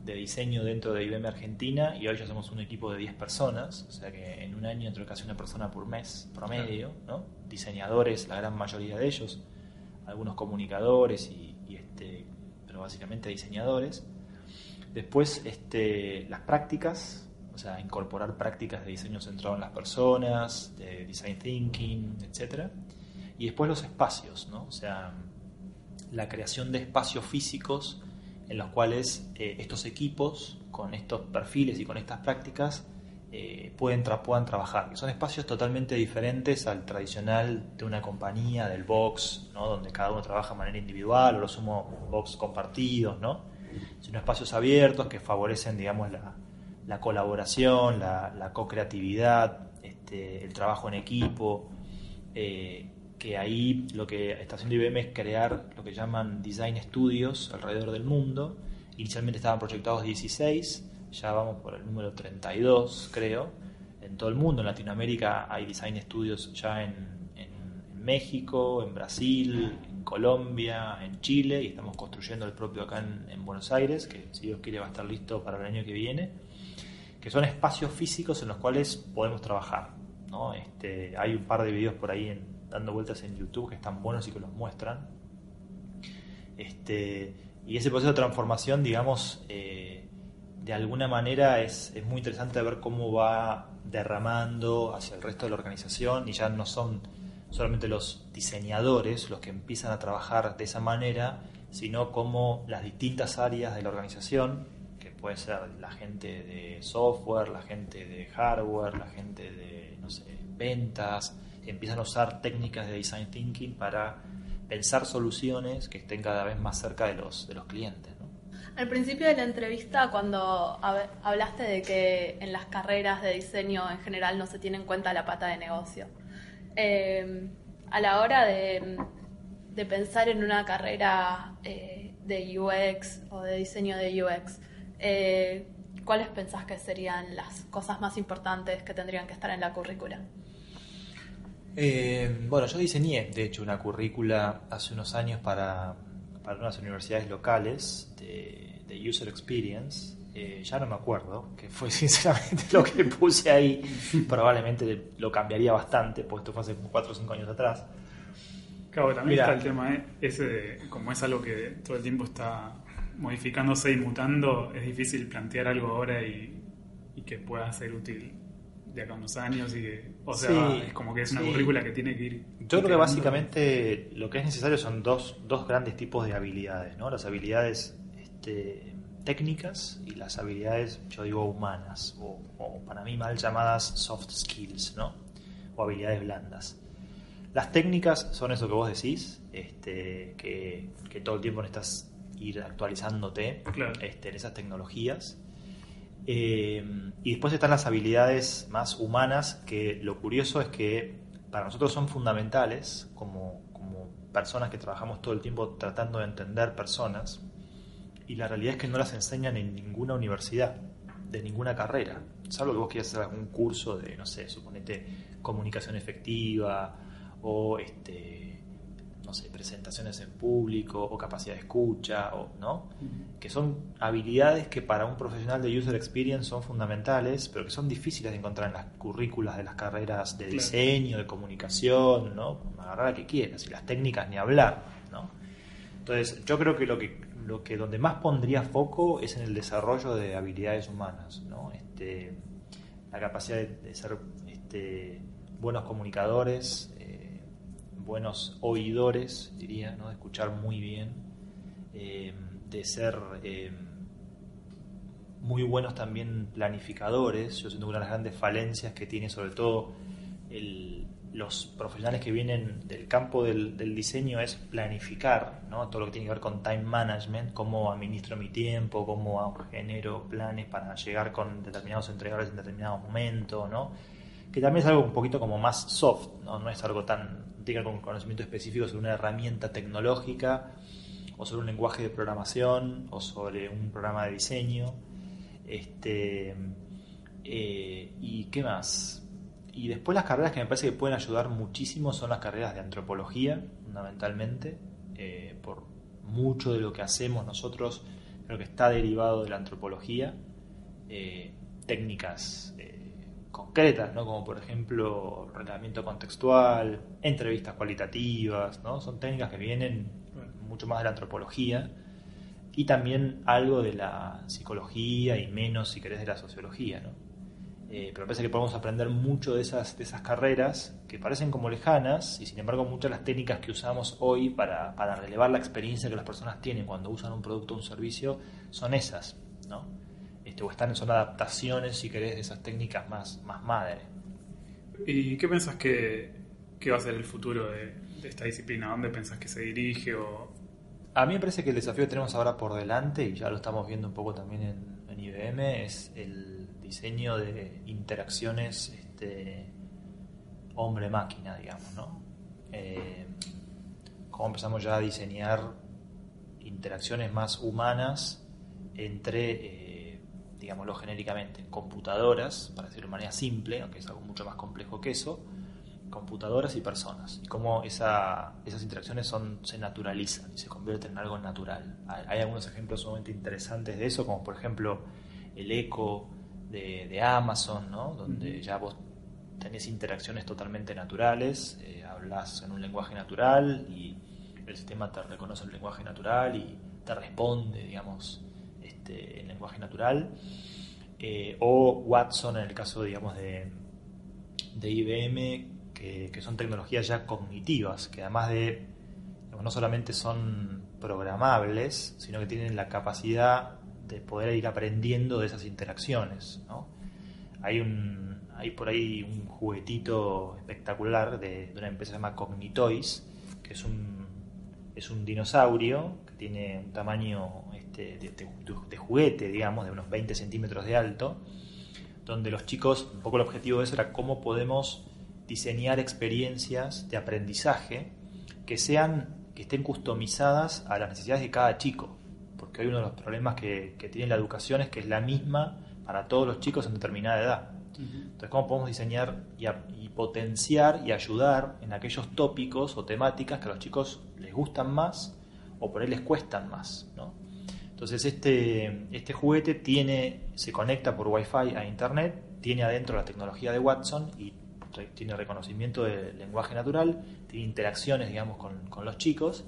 diseño dentro de IBM Argentina y hoy ya somos un equipo de 10 personas, o sea que en un año entre casi una persona por mes promedio, ¿no? diseñadores, la gran mayoría de ellos, algunos comunicadores y, este, pero básicamente diseñadores. Después este, las prácticas, o sea, incorporar prácticas de diseño centrado en las personas, de design thinking, etc. Y después los espacios, ¿no? o sea, la creación de espacios físicos en los cuales eh, estos equipos, con estos perfiles y con estas prácticas, eh, pueden puedan trabajar. Son espacios totalmente diferentes al tradicional de una compañía, del box, ¿no? donde cada uno trabaja de manera individual, o lo sumo box compartidos, ¿no? sino espacios abiertos que favorecen digamos, la, colaboración, la, co-creatividad, este, el trabajo en equipo. Eh, que ahí lo que está haciendo IBM es crear lo que llaman design studios alrededor del mundo. Inicialmente estaban proyectados 16, ya vamos por el número 32, creo. En todo el mundo, en Latinoamérica hay design studios ya en, México, en Brasil, en Colombia, en Chile y estamos construyendo el propio acá en, Buenos Aires, que si Dios quiere va a estar listo para el año que viene, que son espacios físicos en los cuales podemos trabajar. ¿no? Este, hay un par de videos por ahí dando vueltas en YouTube que están buenos y que los muestran. Este, y ese proceso de transformación, digamos, eh, de alguna manera es, es, muy interesante ver cómo va derramando hacia el resto de la organización y ya no son solamente los diseñadores los que empiezan a trabajar de esa manera, sino cómo las distintas áreas de la organización, que puede ser la gente de software, la gente de hardware, la gente de, no sé, ventas, empiezan a usar técnicas de design thinking para pensar soluciones que estén cada vez más cerca de los, de los clientes. Al principio de la entrevista, cuando hablaste de que en las carreras de diseño en general no se tiene en cuenta la pata de negocio, em, a la hora de, pensar en una carrera eh, de UX o de diseño de UX, eh, ¿cuáles pensás que serían las cosas más importantes que tendrían que estar en la currícula? Eh, bueno, yo diseñé, de hecho, una currícula hace unos años para, para unas universidades locales de de User Experience, eh, ya no me acuerdo, que fue <laughs> sinceramente lo que puse ahí, probablemente lo cambiaría bastante, porque esto fue hace 4 o 5 años atrás. Claro, también está el tema ¿eh? ese de, como es algo que todo el tiempo está modificándose y mutando, es difícil plantear algo ahora y, que pueda ser útil de acá a unos años y que, o sea, es como que es una currícula que tiene que ir. Yo creo que básicamente lo que es necesario son dos, dos grandes tipos de habilidades, ¿no? Las habilidades este, técnicas y las habilidades, yo digo, humanas, o, para mí mal llamadas soft skills, ¿no? O habilidades blandas. Las técnicas son eso que vos decís, este, que, todo el tiempo necesitas ir actualizándote este, en esas tecnologías. Eh, y después están las habilidades más humanas, que lo curioso es que para nosotros son fundamentales como, como personas que trabajamos todo el tiempo tratando de entender personas y la realidad es que no las enseñan en ninguna universidad, de ninguna carrera. Salvo que vos quieras hacer algún curso de, no sé, suponete comunicación efectiva o este no sé, presentaciones en público o capacidad de escucha, o, ¿no? Que son habilidades que para un profesional de user experience son fundamentales, pero que son difíciles de encontrar en las currículas de las carreras de diseño, de comunicación, ¿no? Agarrar a que quieras, y las técnicas ni hablar, ¿no? Entonces, yo creo que lo que lo que donde más pondría foco es en el desarrollo de habilidades humanas, ¿no? Este, la capacidad de, ser este, buenos comunicadores, buenos oidores, diría, ¿no? de escuchar muy bien, eh, de ser eh, muy buenos también planificadores. Yo siento que una de las grandes falencias que tiene sobre todo los profesionales que vienen del campo del, diseño es planificar, ¿no? todo lo que tiene que ver con time management, cómo administro mi tiempo, cómo genero planes para llegar con determinados entregadores en determinado momento, ¿no? que también es algo un poquito como más soft, no, no es algo tan, tiene con conocimiento específico sobre una herramienta tecnológica o sobre un lenguaje de programación o sobre un programa de diseño. Este, eh, ¿Y qué más? Y después las carreras que me parece que pueden ayudar muchísimo son las carreras de antropología, fundamentalmente, eh, por mucho de lo que hacemos nosotros creo que está derivado de la antropología, eh, técnicas concretas, ¿no? como por ejemplo relevamiento contextual, entrevistas cualitativas, ¿no? son técnicas que vienen mucho más de la antropología y también algo de la psicología y menos, si querés, de la sociología. ¿no? Eh, pero parece que podemos aprender mucho de esas, de esas carreras que parecen como lejanas y sin embargo muchas de las técnicas que usamos hoy para, para relevar la experiencia que las personas tienen cuando usan un producto o un servicio son esas, ¿no? Este, o están, son adaptaciones, si querés, de esas técnicas más, más madre. ¿Y qué pensás que, que va a ser el futuro de, de esta disciplina? ¿Dónde pensás que se dirige? O... A mí me parece que el desafío que tenemos ahora por delante, y ya lo estamos viendo un poco también en, en IBM, es el diseño de interacciones este, hombre-máquina, digamos, ¿no? Eh, cómo empezamos ya a diseñar interacciones más humanas entre, eh, digámoslo genéricamente, computadoras, para decirlo de manera simple, aunque es algo mucho más complejo que eso, computadoras y personas. Y cómo esa, esas interacciones son, se naturalizan y se convierten en algo natural. Hay, algunos ejemplos sumamente interesantes de eso, como por ejemplo el eco de, de Amazon, ¿no? donde ya vos tenés interacciones totalmente naturales, eh, hablas en un lenguaje natural y el sistema te reconoce el lenguaje natural y te responde, digamos, este, en lenguaje natural. Eh, o Watson en el caso, digamos, de, de IBM, que, que, son tecnologías ya cognitivas, que además de, no solamente son programables, sino que tienen la capacidad de poder ir aprendiendo de esas interacciones. ¿no? Hay, un, hay por ahí un juguetito espectacular de, de una empresa que se llama Cognitoys, que es un, es un dinosaurio que tiene un tamaño este, de, de, de, juguete, digamos, de unos 20 centímetros de alto, donde los chicos, un poco el objetivo de eso era cómo podemos diseñar experiencias de aprendizaje que sean que estén customizadas a las necesidades de cada chico porque hoy uno de los problemas que, que, tiene la educación es que es la misma para todos los chicos en determinada edad. Uh -huh. Entonces, ¿cómo podemos diseñar y, a, y, potenciar y ayudar en aquellos tópicos o temáticas que a los chicos les gustan más o por ahí les cuestan más? ¿no? Entonces, este, este juguete tiene, se conecta por Wi-Fi a Internet, tiene adentro la tecnología de Watson y tiene reconocimiento del lenguaje natural, tiene interacciones, digamos, con, con los chicos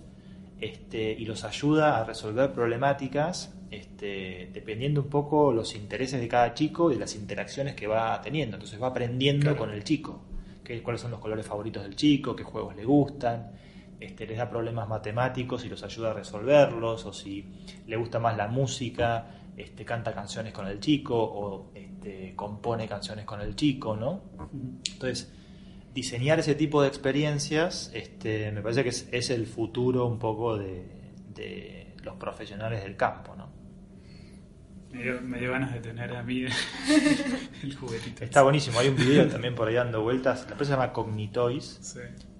este, y los ayuda a resolver problemáticas este, dependiendo un poco los intereses de cada chico y las interacciones que va teniendo. Entonces va aprendiendo claro. con el chico, qué, cuáles son los colores favoritos del chico, qué juegos le gustan, este, les da problemas matemáticos y los ayuda a resolverlos, o si le gusta más la música, este, canta canciones con el chico o este, compone canciones con el chico, ¿no? Entonces, diseñar ese tipo de experiencias este, me parece que es, es el futuro un poco de, de, los profesionales del campo, ¿no? Me dio, me dio ganas de tener a mí el <laughs> juguetito. Está buenísimo, hay un video también por ahí dando vueltas, la empresa se llama Cognitoys, sí.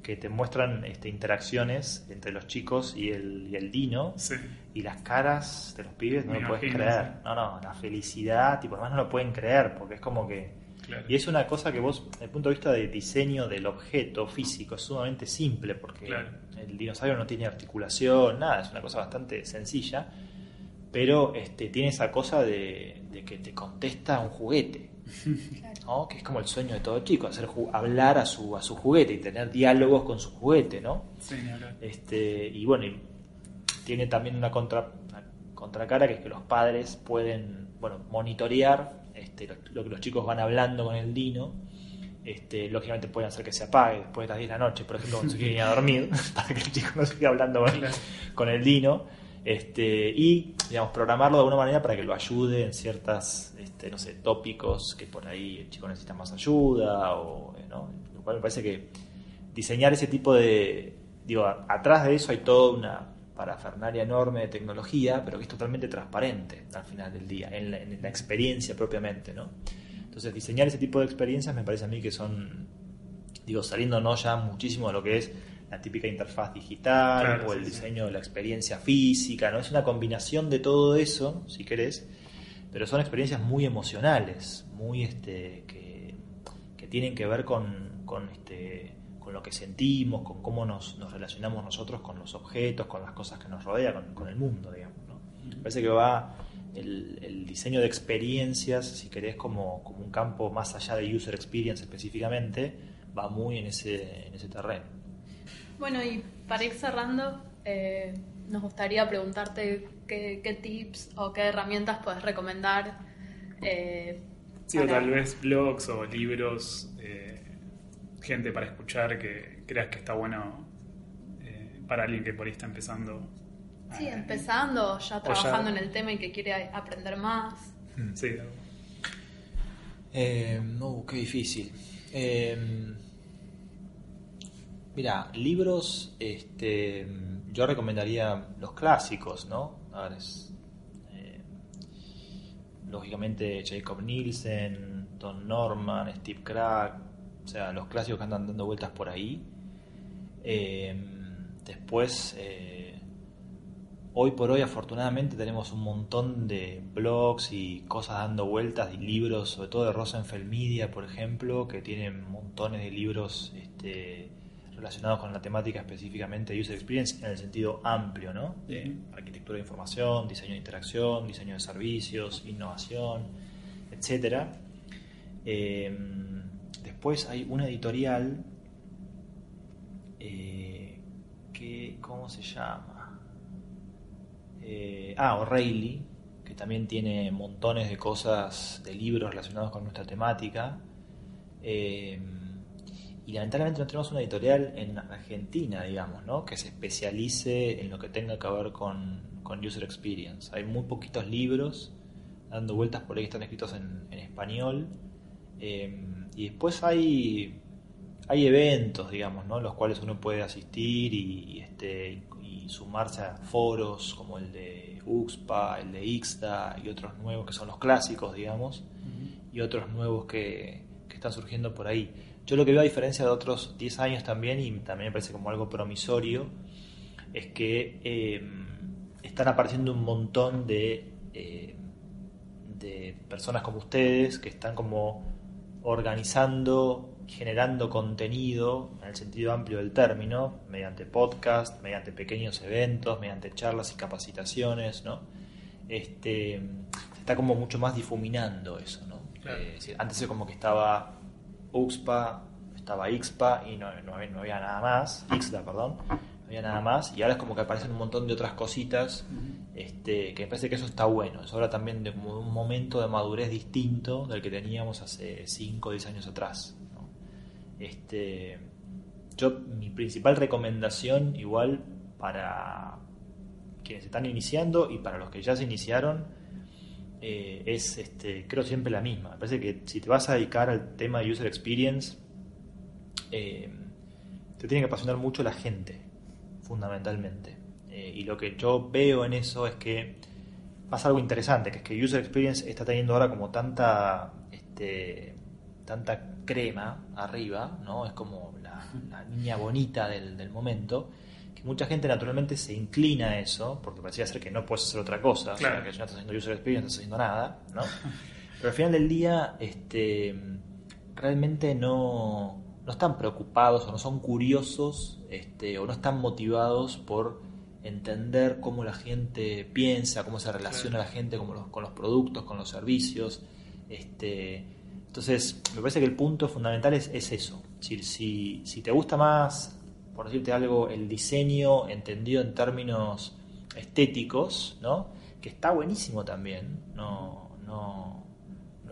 Que te muestran este, interacciones entre los chicos y el, y el Dino, sí. y las caras de los pibes no me lo puedes creer. Sí. No, no, la felicidad, tipo, además no lo pueden creer, porque es como que Claro. Y es una cosa que vos, desde el punto de vista de diseño del objeto físico, es sumamente simple porque claro. el dinosaurio no tiene articulación, nada, es una cosa bastante sencilla, pero este, tiene esa cosa de, de que te contesta un juguete, claro. ¿no? que es como el sueño de todo chico, hacer hablar a su, a su juguete y tener diálogos con su juguete, ¿no? Sí, este, y bueno, y tiene también una, contra, una contracara que es que los padres pueden bueno, monitorear este, lo, lo, que los chicos van hablando con el Dino, este, lógicamente pueden hacer que se apague después de las 10 de la noche, por ejemplo, cuando se quieren ir a dormir, <laughs> para que el chico no siga hablando con, con el Dino, este, y digamos, programarlo de alguna manera para que lo ayude en ciertas, este, no sé, tópicos que por ahí el chico necesita más ayuda, o, lo cual me parece que diseñar ese tipo de, digo, atrás de eso hay toda una parafernalia enorme de tecnología, pero que es totalmente transparente al final del día, en la, en la, experiencia propiamente, ¿no? Entonces, diseñar ese tipo de experiencias me parece a mí que son, digo, saliéndonos ya muchísimo de lo que es la típica interfaz digital claro, o el sí, diseño sí. de la experiencia física, ¿no? Es una combinación de todo eso, si querés, pero son experiencias muy emocionales, muy, este, que, que tienen que ver con, con este con lo que sentimos, con cómo nos, nos, relacionamos nosotros con los objetos, con las cosas que nos rodean, con, con el mundo, digamos. ¿no? Me parece que va el, el, diseño de experiencias, si querés, como, como, un campo más allá de user experience específicamente, va muy en ese, en ese terreno. Bueno, y para ir cerrando, eh, nos gustaría preguntarte qué, qué, tips o qué herramientas puedes recomendar eh, Sí, o tal vez blogs o libros, eh, gente para escuchar que creas que está bueno eh, para alguien que por ahí está empezando. Sí, a- empezando, ya trabajando ya- en el tema y que quiere aprender más. Mm, Sí, Eh, no, qué difícil. Mira, libros, este, yo recomendaría los clásicos, ¿no? A ver, es, eh, lógicamente Jacob Nielsen, Don Norman, Steve Crack, o sea, los clásicos que andan dando vueltas por ahí. Eh, después, eh, hoy por hoy afortunadamente tenemos un montón de blogs y cosas dando vueltas y libros, sobre todo de Rosenfeld Media, por ejemplo, que tienen montones de libros este, relacionados con la temática específicamente de User Experience en el sentido amplio, ¿no? De arquitectura de información, diseño de interacción, diseño de servicios, innovación, etcétera. Eh, después hay una editorial eh, que, ¿cómo se llama? Eh, ah, O'Reilly, que también tiene montones de cosas, de libros relacionados con nuestra temática. Eh, y lamentablemente no tenemos una editorial en Argentina, digamos, ¿no? que se especialice en lo que tenga que ver con, con user experience. Hay muy poquitos libros dando vueltas por ahí que están escritos en, en español. Eh, y después hay, hay eventos, digamos, ¿no? los cuales uno puede asistir y, y, este, y sumarse a foros como el de UXPA, el de IXDA y otros nuevos que son los clásicos, digamos, y otros nuevos que, que están surgiendo por ahí. Yo lo que veo a diferencia de otros 10 años también, y también me parece como algo promisorio, es que eh, están apareciendo un montón de, eh, de personas como ustedes que están como organizando, generando contenido en el sentido amplio del término, mediante podcast, mediante pequeños eventos, mediante charlas y capacitaciones, ¿no? Este, se está como mucho más difuminando eso, ¿no? Claro. Eh, es antes como que estaba UXPA, estaba IXPA y no, no había, no había nada más, IXDA, perdón, no había nada más, y ahora es como que aparecen un montón de otras cositas, este, que me parece que eso está bueno, es ahora también de como un momento de madurez distinto del que teníamos hace 5 o 10 años atrás. ¿no? Este, yo, mi principal recomendación, igual para quienes están iniciando y para los que ya se iniciaron, eh, es, este, creo siempre la misma. Me parece que si te vas a dedicar al tema de user experience, eh, te tiene que apasionar mucho la gente, fundamentalmente. Eh, y lo que yo veo en eso es que pasa algo interesante, que es que user experience está teniendo ahora como tanta, este, tanta crema arriba, ¿no? Es como la, la niña bonita del, del momento que mucha gente naturalmente se inclina a eso, porque parecía ser que no puedes hacer otra cosa, Claro. o sea, que si no estás haciendo user experience, no estás haciendo nada, ¿no? <laughs> Pero al final del día, este, realmente no, no están preocupados o no son curiosos este, o no están motivados por entender cómo la gente piensa, cómo se relaciona la gente con los, con los productos, con los servicios. Este, entonces, me parece que el punto fundamental es, es eso. Es decir, si, si te gusta más, por decirte algo, el diseño entendido en términos estéticos, ¿no? que está buenísimo también, no, no,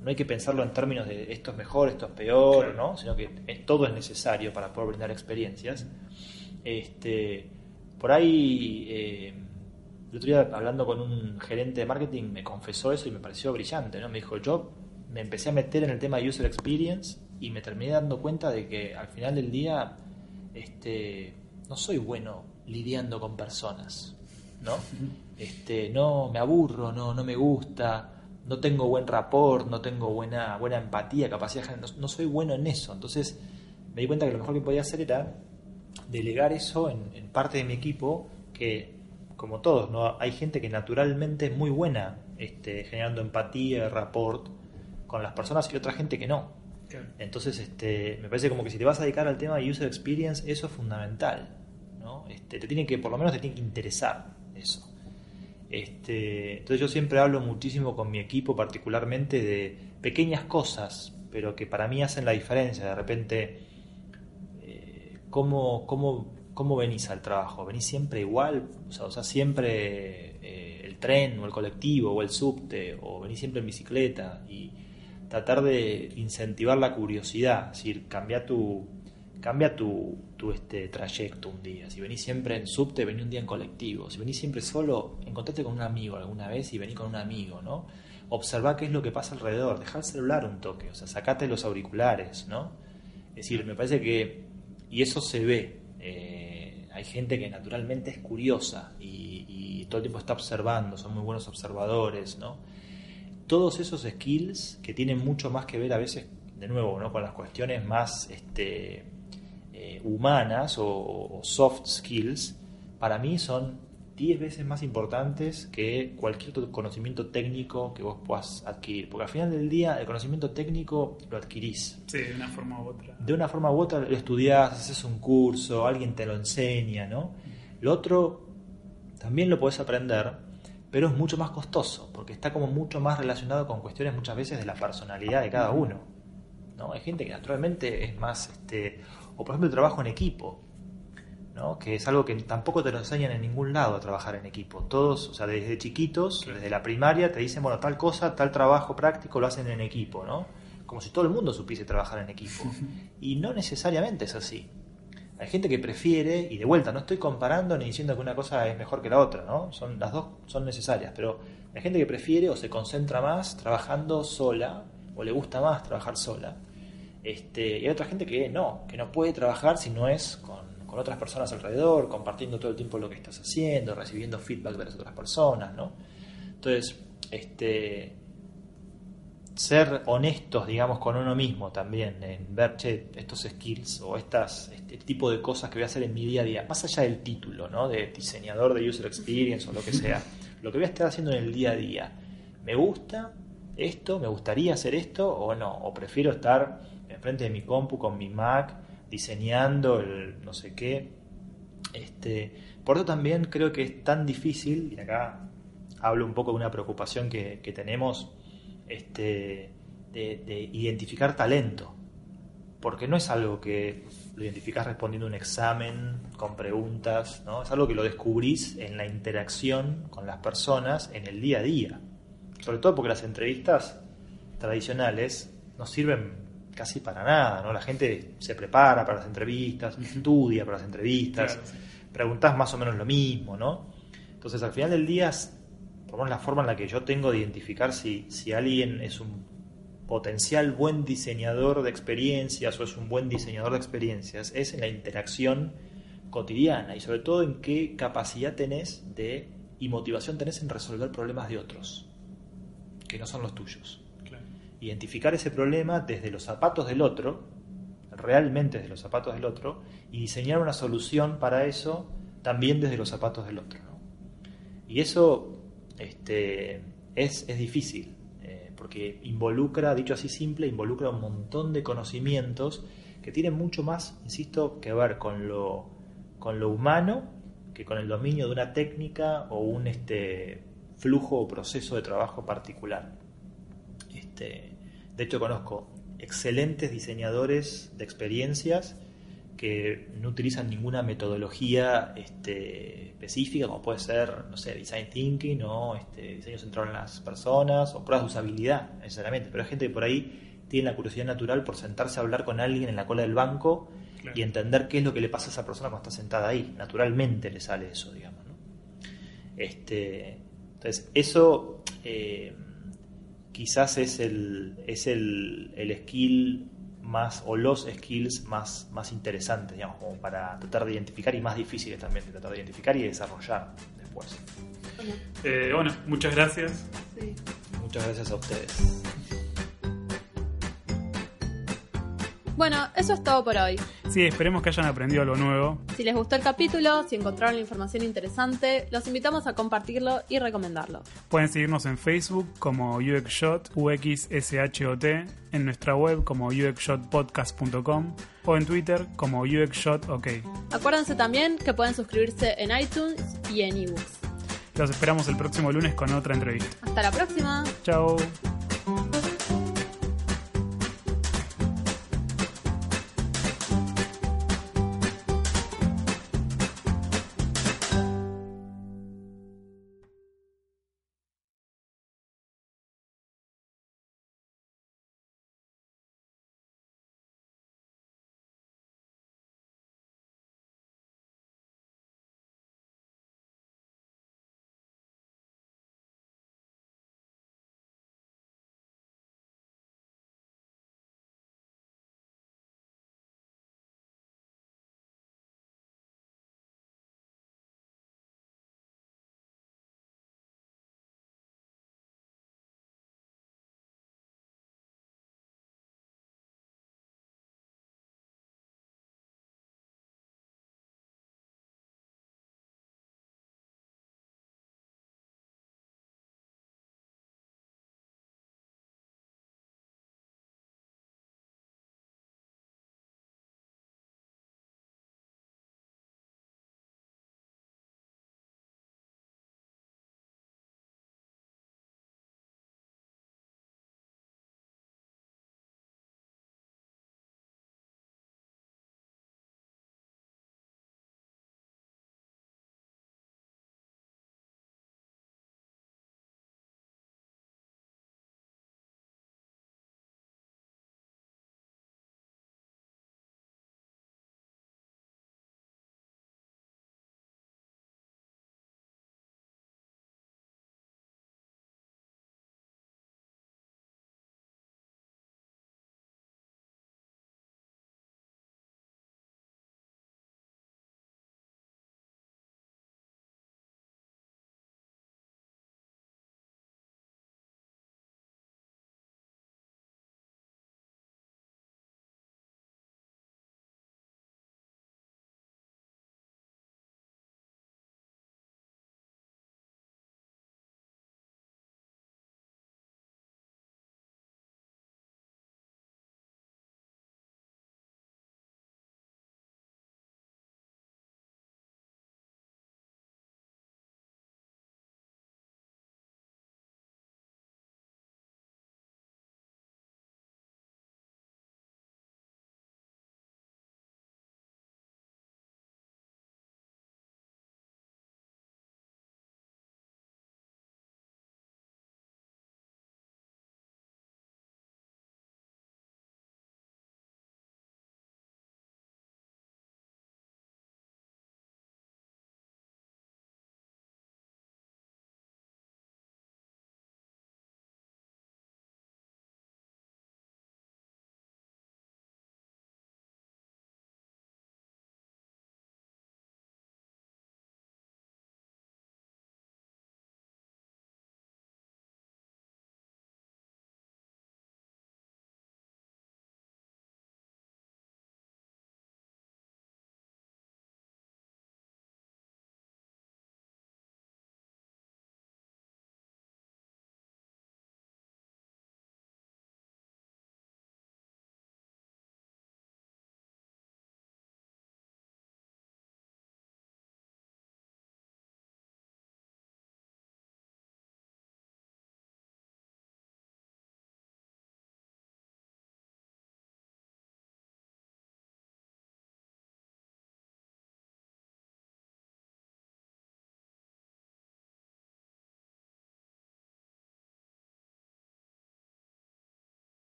no hay que pensarlo en términos de esto es mejor, esto es peor. ¿no? sino que todo es necesario para poder brindar experiencias. Este, por ahí, eh, el otro día hablando con un gerente de marketing me confesó eso y me pareció brillante, ¿no? Me dijo, yo me empecé a meter en el tema de user experience y me terminé dando cuenta de que al final del día este, no soy bueno lidiando con personas, ¿no? <laughs> Este, no me aburro, no, no me gusta, no tengo buen rapport, no tengo buena, buena empatía, capacidad, de- no, no soy bueno en eso. Entonces me di cuenta que lo mejor que podía hacer era delegar eso en, en parte de mi equipo, que como todos, ¿no? hay gente que naturalmente es muy buena este, generando empatía, rapport con las personas y otra gente que no. Entonces, este, me parece como que si te vas a dedicar al tema de user experience, eso es fundamental. ¿no? Este, te tiene que, por lo menos te tiene que interesar eso. Este, entonces yo siempre hablo muchísimo con mi equipo, particularmente de pequeñas cosas, pero que para mí hacen la diferencia. De repente, eh, ¿cómo, cómo, cómo venís al trabajo? ¿Venís siempre igual? O sea, o sea, siempre eh, el tren o el colectivo o el subte, o venís siempre en bicicleta. Y tratar de incentivar la curiosidad, es decir, cambia tu, cambia tu, tu este, trayecto un día. Si venís siempre en subte, vení un día en colectivo. Si venís siempre solo, encontrate con un amigo alguna vez y vení con un amigo, ¿no? Observá qué es lo que pasa alrededor, dejá el celular un toque, o sea, sacate los auriculares, ¿no? Es decir, me parece que, y eso se ve, eh, hay gente que naturalmente es curiosa y, y todo el tiempo está observando, son muy buenos observadores, ¿no? Todos esos skills que tienen mucho más que ver a veces, de nuevo, ¿no? con las cuestiones más este, eh, humanas o, o soft skills, para mí son 10 veces más importantes que cualquier otro conocimiento técnico que vos puedas adquirir. Porque al final del día el conocimiento técnico lo adquirís. Sí, de una forma u otra. De una forma u otra lo estudiás, haces un curso, alguien te lo enseña, ¿no? Lo otro también lo podés aprender, pero es mucho más costoso, porque está como mucho más relacionado con cuestiones muchas veces de la personalidad de cada uno. ¿no? Hay gente que naturalmente es más, este, o por ejemplo el trabajo en equipo, ¿no? que es algo que tampoco te lo enseñan en ningún lado a trabajar en equipo. Todos, o sea, desde chiquitos, desde la primaria, te dicen, bueno, tal cosa, tal trabajo práctico lo hacen en equipo, ¿no? Como si todo el mundo supiese trabajar en equipo. Y no necesariamente es así. Hay gente que prefiere, y de vuelta, no estoy comparando ni diciendo que una cosa es mejor que la otra, ¿no? Son, las dos son necesarias, pero hay gente que prefiere o se concentra más trabajando sola, o le gusta más trabajar sola. Este, y hay otra gente que no, que no puede trabajar si no es con, con otras personas alrededor, compartiendo todo el tiempo lo que estás haciendo, recibiendo feedback de las otras personas, ¿no? Entonces, este, ser honestos, digamos, con uno mismo también, en ver, che, estos skills o estas, este tipo de cosas que voy a hacer en mi día a día, más allá del título, ¿no? De diseñador de user experience o lo que sea, <laughs> lo que voy a estar haciendo en el día a día, ¿me gusta esto? ¿Me gustaría hacer esto o no? ¿O prefiero estar enfrente de mi compu con mi Mac diseñando el no sé qué? Este, por eso también creo que es tan difícil, y acá hablo un poco de una preocupación que, que tenemos, este, de, de, identificar talento. Porque no es algo que lo identificás respondiendo un examen con preguntas, ¿no? es algo que lo descubrís en la interacción con las personas en el día a día. Sobre todo porque las entrevistas tradicionales no sirven casi para nada, ¿no? La gente se prepara para las entrevistas, estudia para las entrevistas, claro, sí. preguntas más o menos lo mismo, ¿no? Entonces al final del día por lo menos la forma en la que yo tengo de identificar si, si alguien es un potencial buen diseñador de experiencias o es un buen diseñador de experiencias es en la interacción cotidiana y sobre todo en qué capacidad tenés de y motivación tenés en resolver problemas de otros que no son los tuyos. Claro. Identificar ese problema desde los zapatos del otro, realmente desde los zapatos del otro, y diseñar una solución para eso también desde los zapatos del otro. ¿no? Y eso este, es, es difícil, eh, porque involucra, dicho así simple, involucra un montón de conocimientos que tienen mucho más, insisto, que ver con lo, con lo humano que con el dominio de una técnica o un este, flujo o proceso de trabajo particular. Este, de hecho, conozco excelentes diseñadores de experiencias que no utilizan ninguna metodología este, específica, como puede ser, no sé, design thinking o este, diseño centrado en las personas o pruebas de usabilidad, necesariamente. Pero hay gente que por ahí tiene la curiosidad natural por sentarse a hablar con alguien en la cola del banco claro. y entender qué es lo que le pasa a esa persona cuando está sentada ahí. Naturalmente le sale eso, digamos. ¿no? Este, entonces, eso eh, quizás es el, es el, el skill más, o los skills más, más interesantes, digamos, como para tratar de identificar y más difíciles también de tratar de identificar y desarrollar después. Bueno, eh, bueno muchas gracias. Sí. Muchas gracias a ustedes. Bueno, eso es todo por hoy. Sí, esperemos que hayan aprendido algo nuevo. Si les gustó el capítulo, si encontraron la información interesante, los invitamos a compartirlo y recomendarlo. Pueden seguirnos en Facebook como UXShot, UXSHOT, en nuestra web como UXShotpodcast.com o en Twitter como UXShotOK. Acuérdense también que pueden suscribirse en iTunes y en eBooks. Los esperamos el próximo lunes con otra entrevista. Hasta la próxima. Chao.